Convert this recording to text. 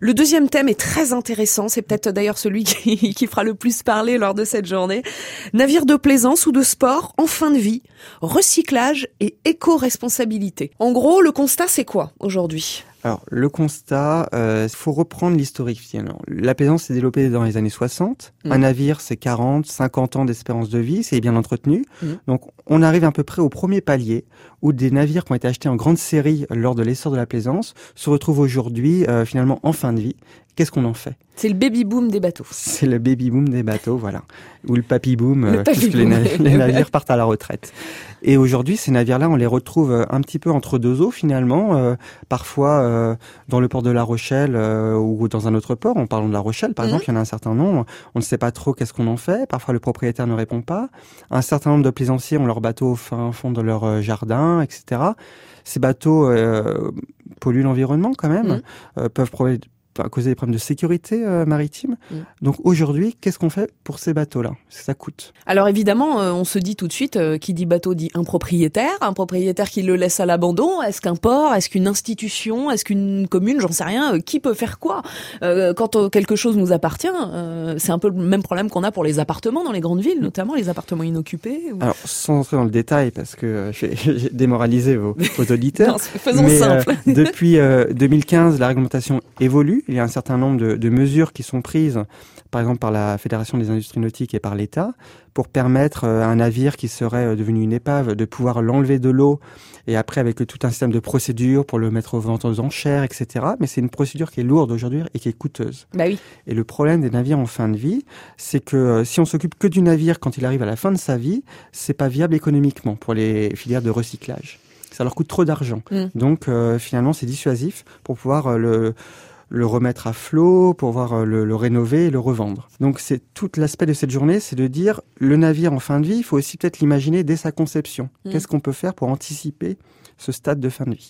Le deuxième thème est très intéressant, c'est peut-être d'ailleurs celui qui, fera le plus parler lors de cette journée. Navire de plaisance ou de sport en fin de vie, recyclage et éco-responsabilité. En gros, le constat c'est quoi aujourd'hui? Alors, le constat, il euh, faut reprendre l'historique finalement. La plaisance s'est développée dans les années 60. Mmh. Un navire, c'est 40, 50 ans d'espérance de vie, c'est bien entretenu. Mmh. Donc, on arrive à peu près au premier palier où des navires qui ont été achetés en grande série lors de l'essor de la plaisance se retrouvent aujourd'hui euh, finalement en fin de vie. Qu'est-ce qu'on en fait C'est le baby boom des bateaux. C'est le baby boom des bateaux, voilà. Ou le papy boom, euh, puisque les, navires partent à la retraite. Et aujourd'hui, ces navires-là, on les retrouve euh, un petit peu entre deux eaux finalement, euh, parfois euh, dans le port de La Rochelle ou dans un autre port. En parlant de La Rochelle, par mhm. exemple, il y en a un certain nombre. On ne sait pas trop qu'est-ce qu'on en fait. Parfois, le propriétaire ne répond pas. Un certain nombre de plaisanciers ont leur bateau au fin fond de leur jardin, etc. Ces bateaux polluent l'environnement quand même, mhm. peuvent causer des problèmes de sécurité euh, maritime. Mm. Donc aujourd'hui, qu'est-ce qu'on fait pour ces bateaux-là? Ça coûte. Alors évidemment, euh, on se dit tout de suite, euh, qui dit bateau dit un propriétaire, un propriétaire qui le laisse à l'abandon. Est-ce qu'un port, est-ce qu'une institution, est-ce qu'une commune, j'en sais rien, qui peut faire quoi? Quand quelque chose nous appartient, c'est un peu le même problème qu'on a pour les appartements dans les grandes villes, notamment les appartements inoccupés. Alors sans entrer dans le détail, parce que j'ai démoralisé vos, vos auditeurs. faisons mais, simple. depuis 2015, la réglementation évolue il y a un certain nombre de, mesures qui sont prises, par exemple par la Fédération des industries nautiques et par l'État, pour permettre euh, à un navire qui serait euh, devenu une épave de pouvoir l'enlever de l'eau et après avec tout un système de procédures pour le mettre aux ventes aux enchères, etc. Mais c'est une procédure qui est lourde aujourd'hui et qui est coûteuse. Bah oui. Et le problème des navires en fin de vie, c'est que euh, si on s'occupe que du navire quand il arrive à la fin de sa vie, c'est pas viable économiquement pour les filières de recyclage. Ça leur coûte trop d'argent. Mm. Donc finalement, c'est dissuasif pour pouvoir le le remettre à flot, pour pouvoir euh, le, rénover et le revendre. Donc c'est tout l'aspect de cette journée, c'est de dire le navire en fin de vie, il faut aussi peut-être l'imaginer dès sa conception. Mm. Qu'est-ce qu'on peut faire pour anticiper ce stade de fin de vie?